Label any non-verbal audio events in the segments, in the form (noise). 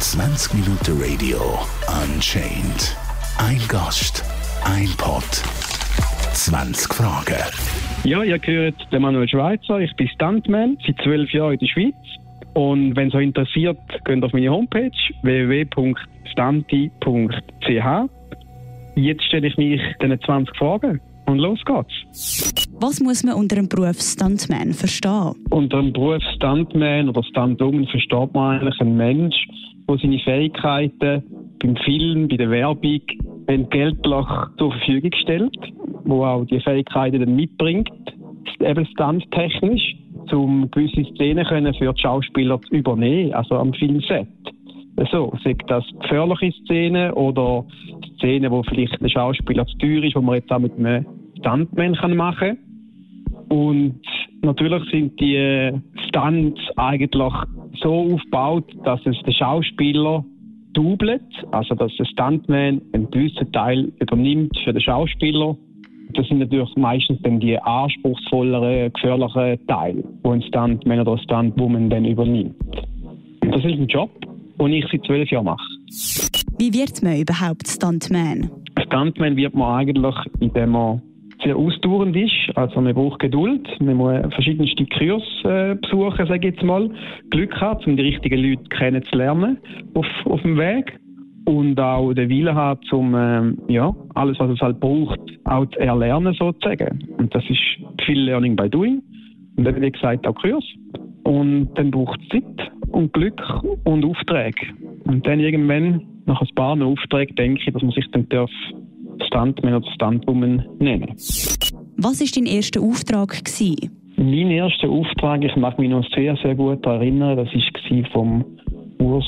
20 Minuten Radio Unchained. Ein Gast, ein Pod, 20 Fragen. Ja, ihr gehört den Manuel Schweizer. Ich bin Stuntman, seit zwölf Jahren in der Schweiz. Und wenn es euch interessiert, geht auf meine Homepage www.stanti.ch. Jetzt stelle ich mich diesen 20 Fragen. Und los geht's. Was muss man unter dem Beruf Stuntman verstehen? Unter dem Beruf Stuntman oder Stuntwoman versteht man eigentlich einen Mensch, der seine Fähigkeiten beim Film, bei der Werbung entgeltlich zur Verfügung stellt, wo auch die Fähigkeiten dann mitbringt, eben stunttechnisch, um gewisse Szenen können für die Schauspieler zu übernehmen, also am Filmset. So, sei das gefährliche Szenen oder Szenen, wo vielleicht der Schauspieler zu teuer ist, wo man jetzt auch mit einem Stuntman kann machen Und natürlich sind die Stunts eigentlich so aufgebaut, dass es der Schauspieler doublet, also dass der Stuntman einen gewissen Teil übernimmt für den Schauspieler. Das sind natürlich meistens dann die anspruchsvolleren, gefährlichen Teile, die ein Stuntman oder Stuntwoman dann übernimmt. Das ist ein Job, den ich seit zwölf Jahren mache. Wie wird man überhaupt Stuntman? Stuntman wird man eigentlich, indem man sehr ausdauernd ist. Also man braucht Geduld, man muss verschiedenste Kurs äh, besuchen, sage ich jetzt mal. Glück haben, um die richtigen Leute kennenzulernen auf, auf dem Weg. Und auch den Willen haben, um ähm, ja, alles, was es halt braucht, auch zu erlernen sozusagen. Und das ist viel Learning by Doing. Und dann, wie gesagt, auch Kurs. Und dann braucht es Zeit und Glück und Aufträge. Und dann irgendwann, nach ein paar Aufträgen, denke ich, dass man sich dann darf Stuntman oder Stuntwoman nennen. Was war dein erster Auftrag? Gewesen? Mein erster Auftrag, ich mag mich noch sehr, sehr gut erinnern, das war vom Urs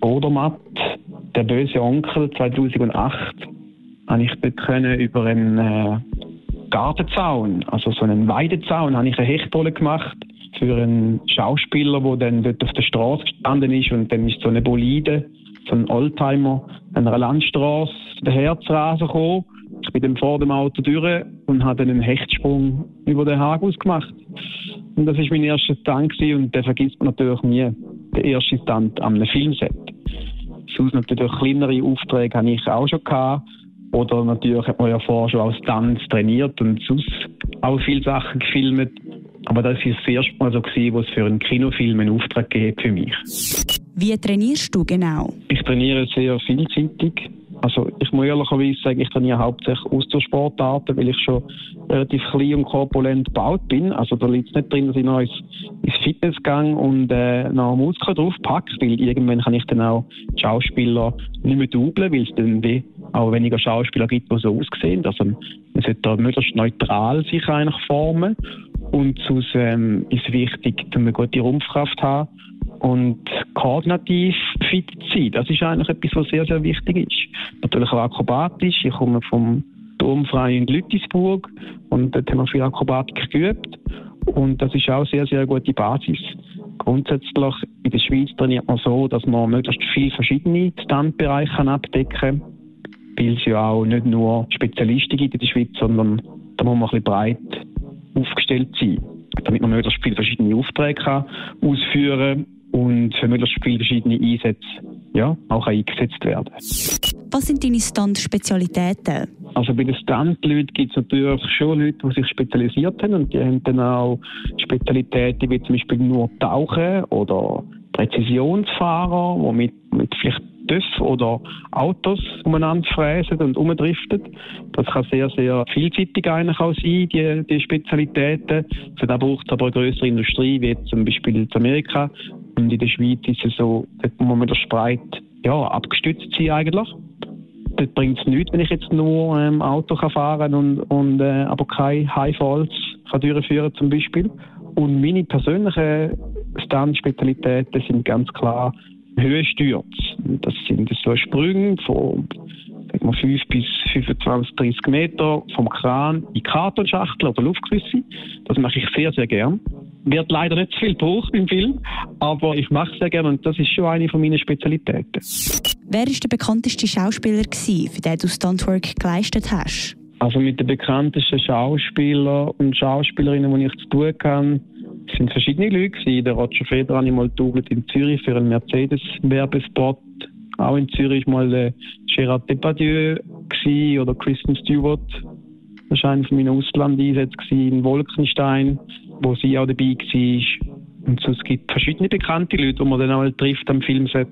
Odermatt, der böse Onkel 2008. Habe ich dort können über einen äh, Gartenzaun, also so einen Weidezaun, habe ich eine Hechtrolle gemacht für einen Schauspieler, der dann dort auf der Straße gestanden ist und dann ist so eine Bolide ein Oldtimer an einer Landstraße daherzurasen gekommen. Ich bin dann vor dem Auto durch und habe dann einen Hechtsprung über den Hagus gemacht. Und das war mein erster Stunt und den vergisst man natürlich nie. Der erste Stunt am Filmset. Sonst natürlich kleinere Aufträge habe ich auch schon gehabt. Oder natürlich hat man ja vorher schon als Stunts trainiert und sonst auch viele Sachen gefilmt. Aber das war das erste Mal so, gewesen, wo es für einen Kinofilm einen Auftrag gegeben für mich. Wie trainierst du genau? Ich trainiere sehr vielseitig. Also ich muss ehrlicherweise sagen, ich trainiere hauptsächlich Ausdauersportarten, weil ich schon relativ klein und korpulent gebaut bin. Also da liegt es nicht drin, dass ich noch ins, ins Fitnessgang und äh, noch Muskeln draufpacke, weil irgendwann kann ich dann auch Schauspieler nicht mehr dubeln, weil es dann wie auch weniger Schauspieler gibt, die so aussehen. Also man sollte da möglichst neutral sich eigentlich formen und sonst ähm, ist wichtig, dass man gute Rumpfkraft haben und koordinativ fit sein. Das ist eigentlich etwas, was sehr, sehr wichtig ist. Natürlich auch akrobatisch. Ich komme vom Turmfrei in Lüttisburg und dort haben wir viel Akrobatik geübt. Und das ist auch sehr, sehr gute Basis. Grundsätzlich in der Schweiz trainiert man so, dass man möglichst viele verschiedene Standbereiche abdecken kann, weil es ja auch nicht nur Spezialisten gibt in der Schweiz, sondern da muss man ein bisschen breit aufgestellt sein, damit man möglichst viele verschiedene Aufträge kann ausführen kann und für möglichst viele verschiedene Einsätze ja, auch eingesetzt werden. Was sind deine Stunt-Spezialitäten? Also bei den Stunt-Leuten gibt es natürlich schon Leute, die sich spezialisiert haben und die haben dann auch Spezialitäten wie zum Beispiel nur Tauchen oder Präzisionsfahrer, die mit, mit vielleicht TÜV oder Autos umeinander fräsen und umdriften. Das kann sehr, sehr vielseitig eigentlich auch sein, die, die Spezialitäten. Für das braucht es aber eine größere Industrie, wie zum Beispiel in Amerika. Und in der Schweiz ist es so, dort muss man der Spreit ja, abgestützt sein eigentlich. Dort bringt es nichts, wenn ich jetzt nur ähm, Auto kann fahren und, und äh, aber keine High Falls kann durchführen zum Beispiel. Und meine persönlichen Stunt-Spezialitäten sind ganz klar Höhenstürze. Das sind so Sprünge von sagen wir, 5 bis 25, 30 Meter vom Kran in Kartonschachtel oder Luftgewisse. Das mache ich sehr, sehr gern. Wird leider nicht zu viel gebraucht im Film, aber ich mache es sehr gerne und das ist schon eine von meinen Spezialitäten. Wer war der bekannteste Schauspieler, gewesen, für den du Stuntwork geleistet hast? Also mit den bekanntesten Schauspielern und Schauspielerinnen, die ich zu tun habe, Es waren verschiedene Leute. Gewesen. Der Roger Federer habe mal in Zürich für einen Mercedes-Werbespot. Auch in Zürich war mal der Gerard Depardieu oder Kristen Stewart. Das war einer von meinen Auslandeinsätzen in Wolkenstein, wo sie auch dabei war. Und so, es gibt verschiedene bekannte Leute, die man dann auch mal trifft am Filmset.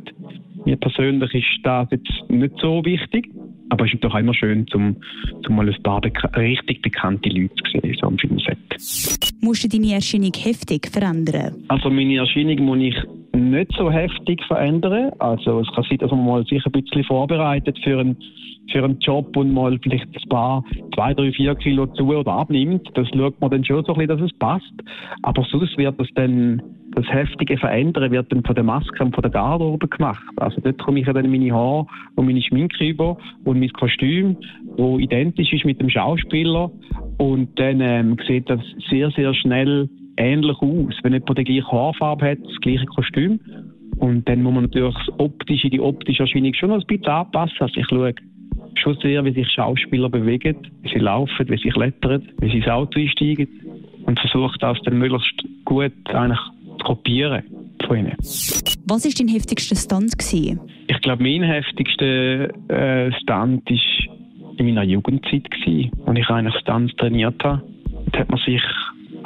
Mir persönlich ist das jetzt nicht so wichtig. Aber es ist doch immer schön, zum, zum mal ein paar beka richtig bekannte Leute zu sehen, so am Filmset. Musst du deine Erscheinung heftig verändern? Also meine Erscheinung muss ich nicht so heftig verändern. Also es kann sein, dass man mal sich ein bisschen vorbereitet für einen, für einen Job und mal vielleicht ein paar, zwei, drei, vier Kilo zu oder abnimmt. Das schaut man dann schon so ein bisschen, dass es passt. Aber sonst wird das dann das heftige Verändern wird dann von der Maske und von der Garderobe gemacht. Also dort komme ich dann meine Haare und meine Schminke über und mein Kostüm, wo identisch ist mit dem Schauspieler und dann ähm, sieht das sehr, sehr schnell ähnlich aus. Wenn jemand die gleiche Haarfarbe hat, das gleiche Kostüm und dann muss man natürlich das optische, die optische Erscheinung schon noch ein bisschen anpassen. Also ich schaue schon sehr, wie sich Schauspieler bewegen, wie sie laufen, wie sie klettern, wie sie ins Auto einsteigen und versuche das dann möglichst gut eigentlich kopieren von ihnen. Was war dein heftigster Stunt? Gewesen? Ich glaube, mein heftigster äh, Stunt war in meiner Jugendzeit, gewesen, als ich eigentlich Stunts trainiert habe. Da hat man sich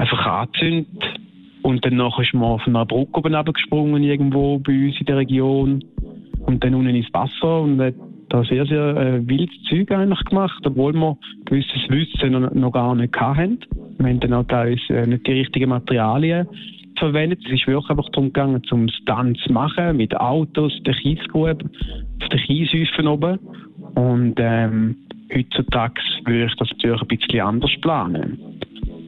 einfach angezündet und dann ist man auf einer Brücke oben gesprungen, irgendwo bei uns in der Region und dann unten ins Wasser und hat da sehr, sehr äh, wildes Zeug eigentlich gemacht, obwohl wir gewisses Wissen noch, gar nicht hatten. Wir haben dann auch teilweise äh, nicht die richtigen Materialien verwendet. Es ist wirklich einfach darum gegangen, zum Stunts zu machen, mit Autos, der Kiesgrube, auf den Kieshäufen oben. Und ähm, heutzutage würde ich das natürlich ein bisschen anders planen.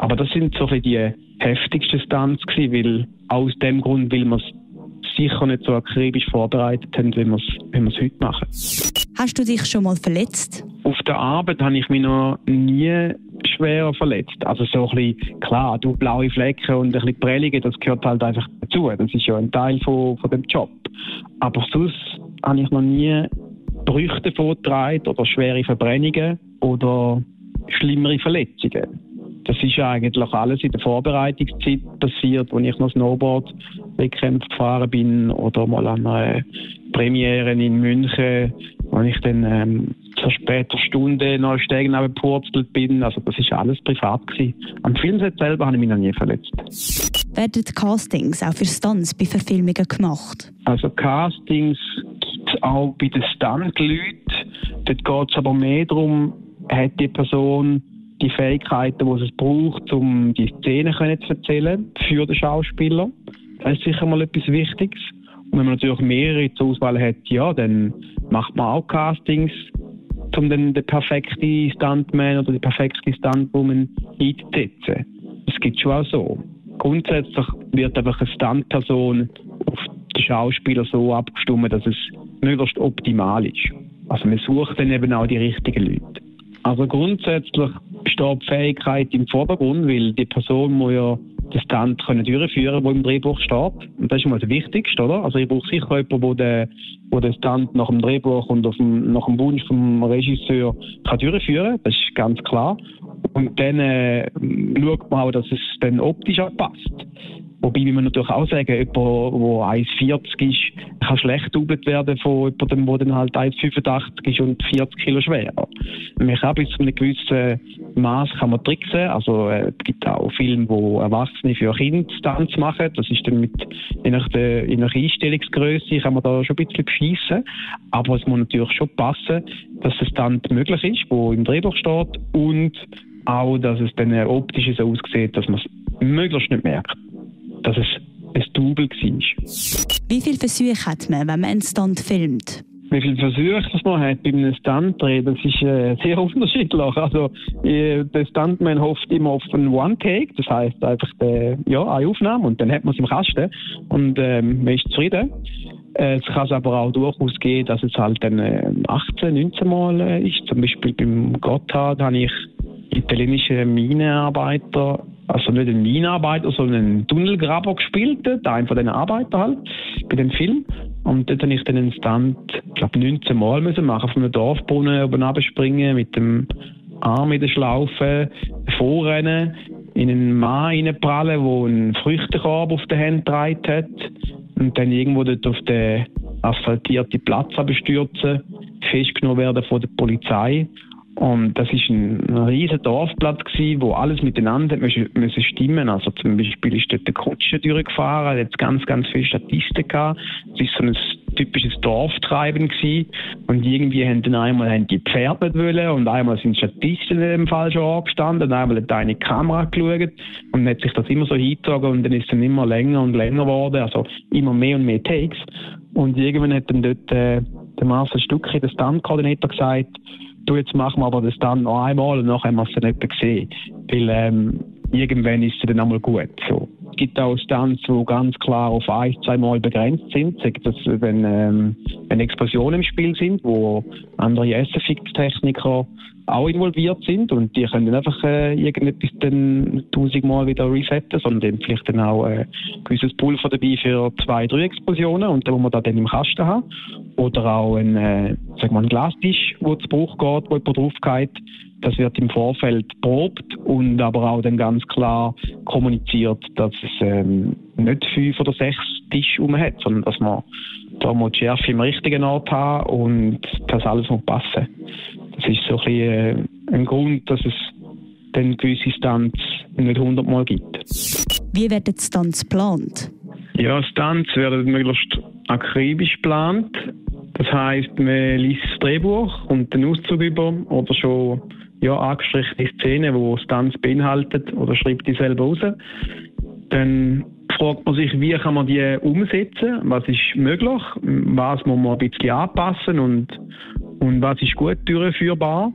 Aber das sind so die heftigsten Stunts gewesen, weil aus dem Grund, weil man es sicher nicht so akribisch vorbereitet haben, wie wir es wie heute machen. Hast du dich schon mal verletzt? Auf der Arbeit habe ich mich noch nie schwer verletzt. Also so ein bisschen, klar, du blaue Flecken und ein bisschen Prellungen, das gehört halt einfach dazu. Das ist ja ein Teil von, von dem Job. Aber sonst habe ich noch nie Brüche vorgetragen oder schwere Verbrennungen oder schlimmere Verletzungen. Das ist eigentlich alles in der Vorbereitungszeit passiert, als ich noch Snowboard Wettkämpfe gefahren bin oder mal an einer Premiere in München, wo ich dann ähm, zur später Stunde noch Stegen gepurzelt bin. Also das ist alles privat gewesen. Am Filmset selber habe ich mich noch nie verletzt. Werden Castings auch für Stunts bei Verfilmungen gemacht? Also Castings gibt es auch bei den Stunt-Leuten. Dort geht es aber mehr darum, hat die Person die Fähigkeiten, die es braucht, um die Szene zu erzählen für den Schauspieler. Das ist sicher mal etwas Wichtiges. Und wenn man natürlich mehrere zur Auswahl hat, ja, dann macht man auch Castings, um dann den perfekten Stuntman oder die perfekte Stuntwoman einzusetzen. Das gibt schon auch so. Grundsätzlich wird einfach eine Stuntperson auf den Schauspieler so abgestimmt, dass es möglichst optimal ist. Also man sucht dann eben auch die richtigen Leute. Also grundsätzlich steht die Fähigkeit im Vordergrund, weil die Person muss ja den Stunt können durchführen der im Drehbuch steht. Und das ist mal das Wichtigste, oder? Also ich brauche sicher jemanden, der den, der den Stunt nach dem Drehbuch und dem, nach dem Wunsch vom Regisseur kann durchführen. Das ist ganz klar. Und dann äh, schaut man auch, dass es dann optisch auch passt. Wobei, man natürlich auch sagen, jemand, der 1,40 ist, kann schlecht doubelt werden von jemandem, der dann halt 1,85 ist und 40 Kilo schwerer. Man kann bis zu einem gewissen Maß kann man tricksen. Also, äh, es gibt auch Filme, wo Erwachsene für Kinder Stunts machen. Das ist dann mit, je nach der, je nach Einstellungsgröße kann man da schon ein bisschen beschießen. Aber es muss natürlich schon passen, dass es Stunt möglich ist, wo im Drehbuch steht und auch, dass es dann optisch so aussieht, dass man es möglichst nicht merkt dass es ein Double war. Wie viele Versuche hat man, wenn man einen Stunt filmt? Wie viele Versuche das man hat bei einem Stunt-Dreh, das ist äh, (laughs) sehr unterschiedlich. Also, äh, der Stuntman hofft immer auf einen One-Take, das heißt einfach der, ja, eine Aufnahme und dann hat man es im Kasten und ähm, man ist zufrieden. Äh, es kann aber auch durchaus gehen, dass es halt dann äh, 18, 19 Mal äh, ist. Zum Beispiel beim Gotthard habe ich italienische Minenarbeiter also nicht ein Minenarbeiter, sondern ein Tunnelgraber gespielt, einer von diesen Arbeitern halt, bei dem Film. Und dort habe ich dann einen Stand, ich glaube 19 Mal müssen machen, von einem Dorfbrunnen oben springen mit dem Arm in der Schlaufe, vorrennen in einen Mann reinprallen, der einen Früchtekorb auf der Hand getragen hat und dann irgendwo dort auf den asphaltierten Platz abstürzen, festgenommen werden von der Polizei und das ist ein, riesiger Dorfplatz gewesen, wo alles miteinander müssen, stimmen. Also zum Beispiel ist dort der Kutsche durchgefahren, hat ganz, ganz viele Statisten gehabt. Es ist so ein typisches Dorftreiben gewesen. Und irgendwie haben dann einmal haben die Pferde nicht wollen und einmal sind Statisten in dem falschen Ort gestanden und einmal hat eine Kamera geschaut und dann hat sich das immer so hingezogen und dann ist es immer länger und länger geworden, also immer mehr und mehr Takes. Und irgendwann hat dann dort äh, der Marcel Stucki, der Stunt-Koordinator, gesagt, du, jetzt machen wir aber das dann noch einmal und nachher haben wir es dann nicht gesehen. Weil ähm, irgendwann ist es dann einmal gut. So. Es gibt auch Stunts, die ganz klar auf ein, zwei Mal begrenzt sind. Das, wenn, ähm, wenn Explosionen im Spiel sind, wo andere SFX-Techniker auch involviert sind und die können dann einfach äh, irgendetwas dann tausendmal wieder resetten, sondern vielleicht dann auch äh, ein gewisses Pulver dabei für zwei, drei Explosionen und dann muss man da dann im Kasten haben. Oder auch ein, äh, sagen wir, ein Glastisch, wo zu Bruch geht, wo jemand drauf geht. Das wird im Vorfeld probt und aber auch dann ganz klar kommuniziert, dass es ähm, nicht fünf oder sechs Tische um hat, sondern dass man da muss die Schärfe im richtigen Ort haben und das alles muss passen. Das ist so ein, bisschen, äh, ein Grund, dass es dann gewisse Stunts nicht hundertmal gibt. Wie werden die Stunts geplant? Ja, Stunts werden möglichst akribisch geplant. Das heisst, man liest das Drehbuch und den Auszug über oder schon ja, angestrichene Szenen, die Stunts beinhaltet oder schreibt die selber raus. Dann fragt man sich, wie kann man die umsetzen, was ist möglich, was muss man ein bisschen anpassen und, und was ist gut durchführbar.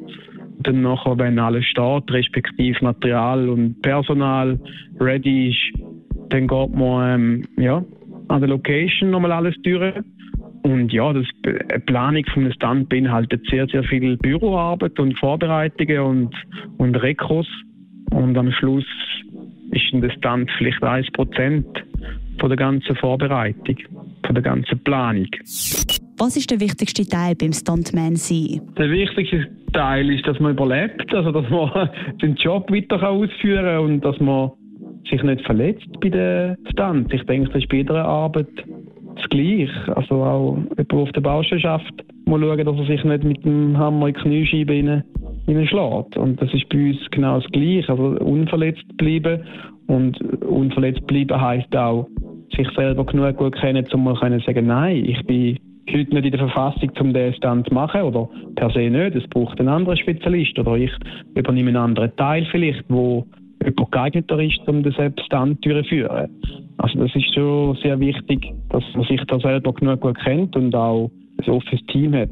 Dann nachher, wenn alles steht, respektive Material und Personal ready ist, dann geht man ähm, ja, an der Location nochmal alles durch. Und ja, das die Planung von Stand beinhaltet sehr, sehr viel Büroarbeit und Vorbereitungen und, und Rekurs. Und am Schluss ist ein Stand vielleicht 1% von der ganzen Vorbereitung, von der ganzen Planung. Was ist der wichtigste Teil beim Stuntman sein? Der wichtigste Teil ist, dass man überlebt, also dass man (laughs) den Job weiter ausführen kann und dass man sich nicht verletzt bei den Stunts. Ich denke, das ist bei jeder Arbeit das Gleiche. Also auch jemand, der auf der Baustelle schafft, muss schauen, dass er sich nicht mit dem Hammer in die Kniescheibe hineinschlägt. Und das ist bei uns genau das Gleiche. Also unverletzt bleiben. Und unverletzt bleiben heisst auch, sich selber genug gut kennen, um mal sagen, nein, ich bin heute nicht in der Verfassung, um diesen Stand zu machen oder per se nicht. Es braucht einen anderen Spezialist oder ich übernehme einen anderen Teil vielleicht, wo jemand geeigneter ist, um den Stand durchzuführen. Also das ist schon sehr wichtig, dass man sich da selber genug gut kennt und auch ein offenes Team hat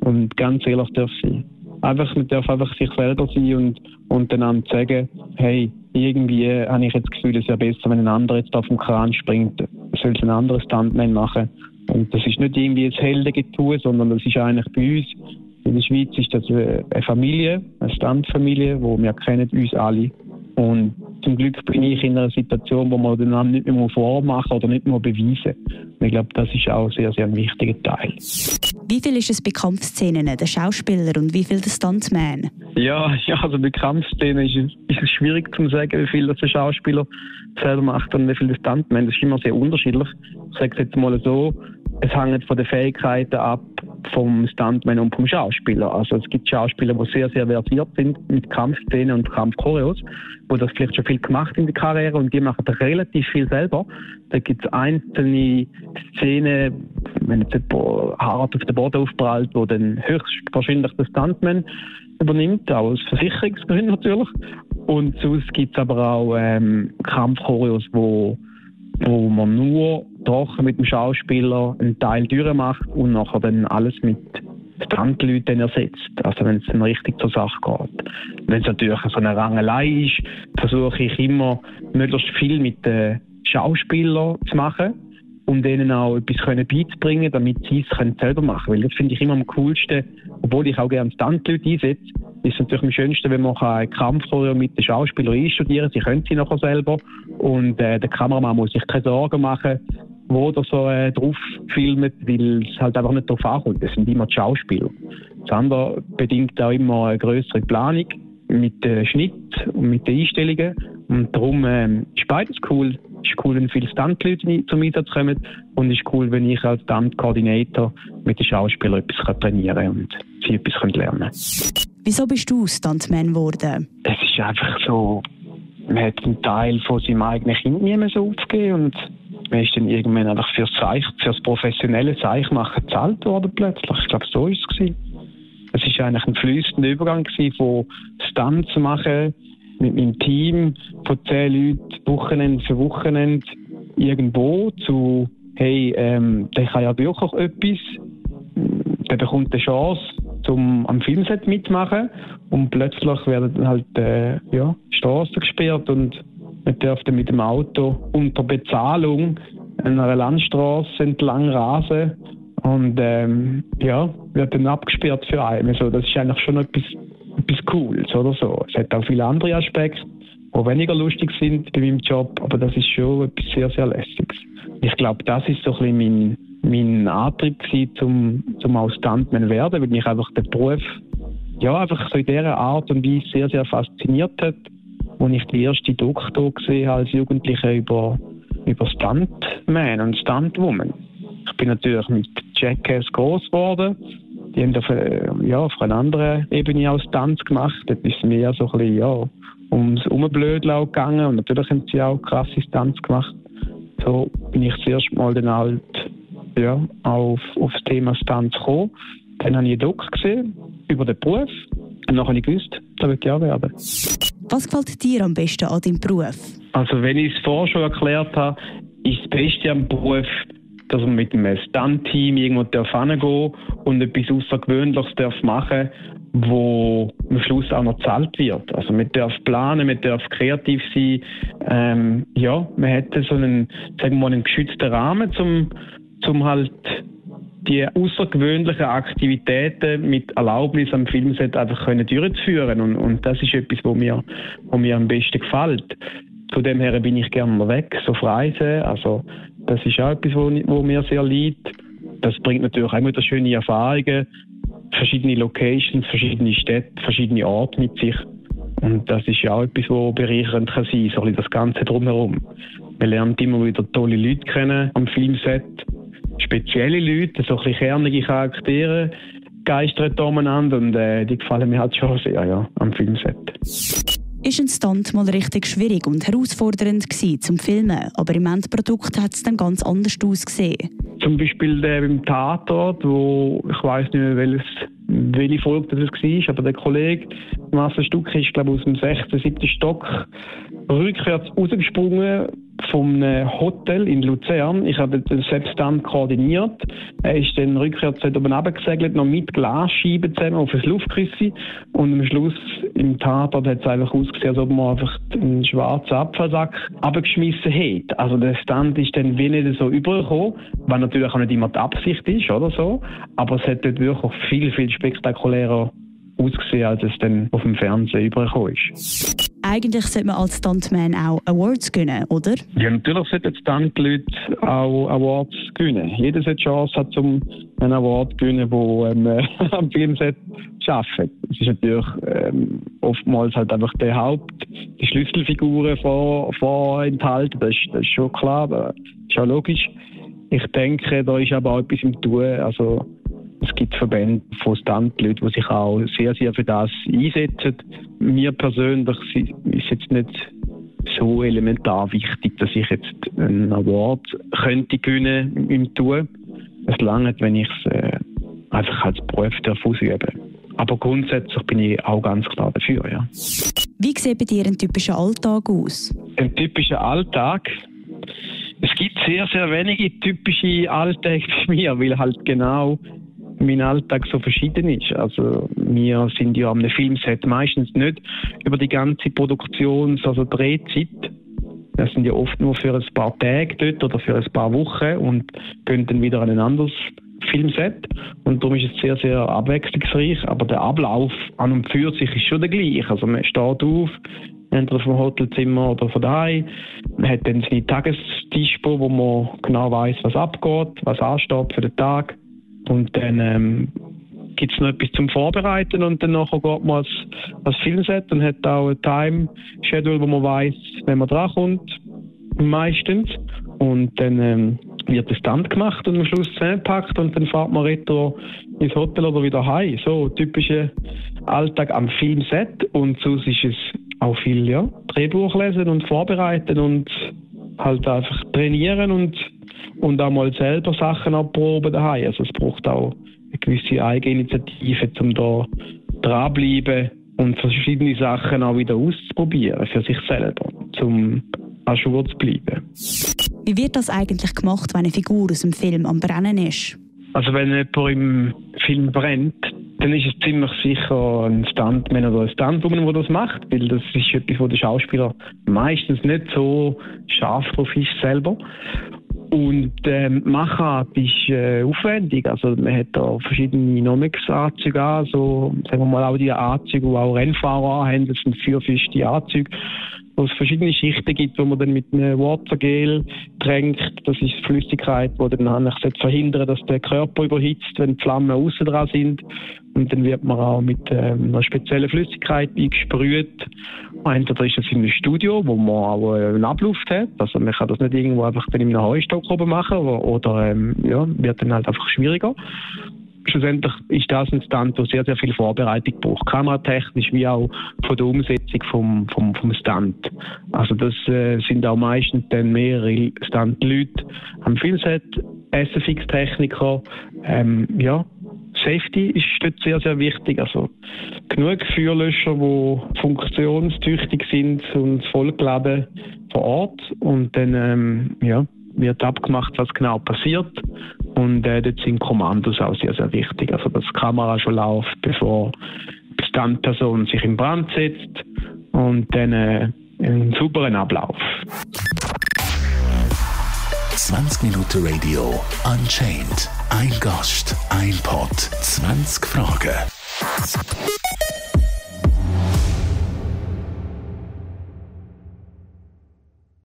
und ganz ehrlich darf sein. Einfach, man darf einfach sich selber sein und, dann sagen, hey, irgendwie habe ich jetzt das Gefühl, es wäre besser, wenn ein anderer jetzt auf dem Kran springt. Soll es ein anderer Stuntman machen. Und das ist nicht irgendwie ein Heldengetue, sondern das ist eigentlich bei uns in der Schweiz ist das eine Familie, eine Standfamilie, wo wir kennen uns alle. Und zum Glück bin ich in einer Situation, wo man den nicht mehr vormachen oder nicht mehr beweisen Ich glaube, das ist auch sehr, sehr ein wichtiger Teil. Wie viel ist es bei Kampfszenen, der Schauspieler und wie viel der Stuntman? Ja, ja also bei Kampfszenen ist es, ist es schwierig zu sagen, wie viel der Schauspieler selber macht und wie viel der Stuntman. Das ist immer sehr unterschiedlich. Ich sage es jetzt mal so, es hängt von den Fähigkeiten ab vom Stuntman und vom Schauspieler. Also es gibt Schauspieler, die sehr, sehr versiert sind mit Kampfszenen und Kampfchoreos, wo das vielleicht schon viel gemacht in der Karriere und die machen relativ viel selber. Da gibt es einzelne Szenen, wenn jetzt jemand hart auf den Boden aufprallt, wo dann höchstwahrscheinlich der Stuntman übernimmt, auch aus Versicherungsgründen natürlich. Und sonst gibt es aber auch ähm, Kampfchoreos, wo wo man nur trocken mit dem Schauspieler einen Teil durchmacht und nachher dann alles mit Stuntleuten ersetzt. Also wenn es dann richtig zur Sache geht. Wenn es natürlich so eine Rangelei ist, versuche ich immer möglichst viel mit den Schauspielern zu machen, um denen auch etwas beizubringen, damit sie es selber machen können. Weil das finde ich immer am coolsten, obwohl ich auch gerne Stuntleute einsetze, ist es natürlich am schönsten, wenn man einen Kampfchoreo mit den Schauspielern einstudieren kann. Sie können sie nachher selber. Und äh, der Kameramann muss sich keine Sorgen machen, wo er so äh, drauf filmt, weil es halt einfach nicht darauf ankommt. Das sind immer die Schauspieler. Das andere bedingt auch immer eine größere Planung mit dem Schnitt und mit den Einstellungen. Und darum ähm, ist beides cool. Es ist cool, wenn viele Stuntleute zum Einsatz kommen und es ist cool, wenn ich als Stunt-Koordinator mit den Schauspielern etwas trainieren kann und sie etwas lernen können. Wieso bist du Stuntman geworden? Es ist einfach so, man hat einen Teil von seinem eigenen Kind nie mehr so aufgegeben und man ist dann irgendwann einfach fürs Zeich, fürs professionelle Zeichmachen gezahlt worden plötzlich. Ich glaube, so ist es gewesen. Es war eigentlich ein fließender Übergang gewesen, von zu machen mit meinem Team von zehn Leuten Wochenende für Wochenende irgendwo zu hey, ähm, der kann ja wirklich etwas, der bekommt eine Chance, um am Filmset mitmachen und plötzlich werden halt äh, ja, Straßen gesperrt und man dürfte mit dem Auto unter Bezahlung einer Landstraße entlang rasen und ähm, ja, wird dann abgesperrt für einen. Also das ist eigentlich schon etwas, etwas Cooles oder so. Es hat auch viele andere Aspekte, die weniger lustig sind bei meinem Job, aber das ist schon etwas sehr, sehr Lästiges. Ich glaube, das ist so ein bisschen mein, mein Antrieb gewesen, zum, zum auch werden, weil mich einfach der Beruf ja, einfach so in dieser Art und Weise sehr, sehr fasziniert hat. Als ich die erste Doktor gesehen als Jugendlicher über, über Stuntman und Stuntwoman. Ich bin natürlich mit Jackass groß geworden. Die haben auf, äh, ja, auf einer anderen Ebene auch Stunts gemacht. Dort ist mehr so ein bisschen, ja, ums Umblödeln gegangen und natürlich haben sie auch krasse Stunts gemacht. So bin ich zuerst mal dann halt, ja, auf, auf das Thema Stunts gekommen. Dann habe ich einen Doc gesehen über den Beruf und dann habe ich gewusst, da wird ich auch werden. Was gefällt dir am besten an deinem Beruf? Also wenn ich es vorher schon erklärt habe, ist das Beste am Beruf, dass man mit einem Stunt-Team irgendwo hingehen darf und etwas Außergewöhnliches darf machen wo am Schluss auch noch gezahlt wird. Also man darf planen, man darf kreativ sein. Ähm, ja, man hätte so einen, sagen wir mal, einen geschützten Rahmen, zum, zum halt die außergewöhnlichen Aktivitäten mit Erlaubnis am Filmset einfach können durchzuführen und, und das ist etwas, was mir, was mir am besten gefällt. Von dem her bin ich gerne weg, so auf Reisen. Also das ist auch etwas, wo, wo mir sehr liegt. Das bringt natürlich auch wieder schöne Erfahrungen, verschiedene Locations, verschiedene Städte, verschiedene Orte mit sich. Und das ist ja auch etwas, was bereichernd kann sein, so das Ganze drumherum. Man lernt immer wieder tolle Leute kennen am Filmset, spezielle Leute, so ein bisschen kernige Charaktere geistern umeinander und äh, die gefallen mir halt schon sehr ja, am Filmset. Ist ein Stunt mal richtig schwierig und herausfordernd gewesen zum Filmen, aber im Endprodukt hat es dann ganz anders ausgesehen. Zum Beispiel der beim Tatort, wo ich weiß nicht mehr, welches, welche Folge das war, aber der Kollege Marcel Stuck ist, glaube ich, aus dem 16., 7. Stock rückwärts rausgesprungen vom Hotel in Luzern. Ich habe den selbst dann koordiniert. Er ist dann rückwärts oben runtergesegelt, noch mit Glasscheiben zusammen auf das Luftküsse. Und am Schluss im Tatort hat es eigentlich ausgesehen, als ob man einfach einen schwarzen Abfallsack abgeschmissen hat. Also der Stand ist dann wie nicht so übergekommen, was natürlich auch nicht immer die Absicht ist oder so. Aber es hat dort wirklich viel, viel spektakulärer ausgesehen, als es dann auf dem Fernsehen übergekommen ist. Eigentlich sollte man als Stuntman auch Awards gewinnen, oder? Ja, natürlich sollten Stuntleute auch Awards gewinnen. Jeder sollte Chance hat, um einen Award zu gewinnen, der ähm, (laughs) am Filmset arbeitet. Es ist natürlich ähm, oftmals halt einfach der Haupt, die Schlüsselfiguren vor, vor enthalten. Das ist, das ist schon klar, das ist auch logisch. Ich denke, da ist aber auch etwas im Tun. Also, es gibt Verbände von Standleuten, die sich auch sehr, sehr für das einsetzen. Mir persönlich ist jetzt nicht so elementar wichtig, dass ich jetzt einen Award könnte gewinnen im Tun. Es langt, wenn ich es äh, einfach als Beruf ausüben Aber grundsätzlich bin ich auch ganz klar dafür, ja. Wie sieht bei dir ein typischer Alltag aus? Ein typischer Alltag? Es gibt sehr, sehr wenige typische Alltage bei mir, weil halt genau mein Alltag so verschieden ist. Also wir sind ja am Filmset meistens nicht über die ganze Produktions-, also Drehzeit. Wir sind ja oft nur für ein paar Tage dort oder für ein paar Wochen und gehen dann wieder an ein anderes Filmset. Und darum ist es sehr, sehr abwechslungsreich. Aber der Ablauf an und für sich ist schon der gleiche. Also man steht auf, entweder vom Hotelzimmer oder von daheim. Man hat dann seine Tagesdispo, wo man genau weiß, was abgeht, was ansteht für den Tag. Und dann ähm, gibt es noch etwas zum Vorbereiten und dann geht man als, als Filmset und hat auch ein Time-Schedule, wo man weiß, wenn man drankommt, meistens. Und dann ähm, wird der Stand gemacht und am Schluss zusammengepackt und dann fährt man retro ins Hotel oder wieder heim. So typischer Alltag am Filmset und sonst ist es auch viel ja, Drehbuch lesen und vorbereiten und halt einfach trainieren und, und auch mal selber Sachen abproben daheim. Also es braucht auch eine gewisse Eigeninitiative, um da dranbleiben und verschiedene Sachen auch wieder auszuprobieren für sich selber, um an Schuhe zu bleiben. Wie wird das eigentlich gemacht, wenn eine Figur aus dem Film am Brennen ist? Also wenn jemand im Film brennt, dann ist es ziemlich sicher ein Stuntman oder ein Stuntwoman, der das macht, weil das ist etwas, wo der Schauspieler meistens nicht so scharf drauf ist selber. Und ähm, Machart ist äh, aufwendig. Also man hat da verschiedene Nomex-Anzüge an, so sagen wir mal auch die Anzüge, die auch Rennfahrer haben, das sind fürfeste Anzüge wo es verschiedene Schichten gibt, wo man dann mit einem Watergel tränkt. Das ist Flüssigkeit, die dann eigentlich verhindern dass der Körper überhitzt, wenn die Flammen außen dran sind. Und dann wird man auch mit ähm, einer speziellen Flüssigkeit eingesprüht. Entweder ist das in einem Studio, wo man auch eine Abluft hat. Also man kann das nicht irgendwo einfach dann in einem Heustock oben machen oder, oder ähm, ja, wird dann halt einfach schwieriger schlussendlich ist das ein Stunt, der sehr, sehr viel Vorbereitung braucht. Kameratechnisch wie auch von der Umsetzung vom, vom, vom Stunt. Also das äh, sind auch meistens dann mehrere Stunt-Leute am Filmset, SFX-Techniker, ähm, ja, Safety ist dort sehr, sehr wichtig. Also genug Feuerlöscher, die funktionstüchtig sind und vollgeladen vor Ort. Und dann ähm, ja, wird abgemacht, was genau passiert. Und äh, dort sind Kommandos auch sehr, sehr wichtig. Also, dass die Kamera schon läuft, bevor die Standperson sich in Brand setzt und dann äh, einen sauberen Ablauf. 20 Minuten Radio Unchained. Ein Gast, ein Pod, 20 Fragen.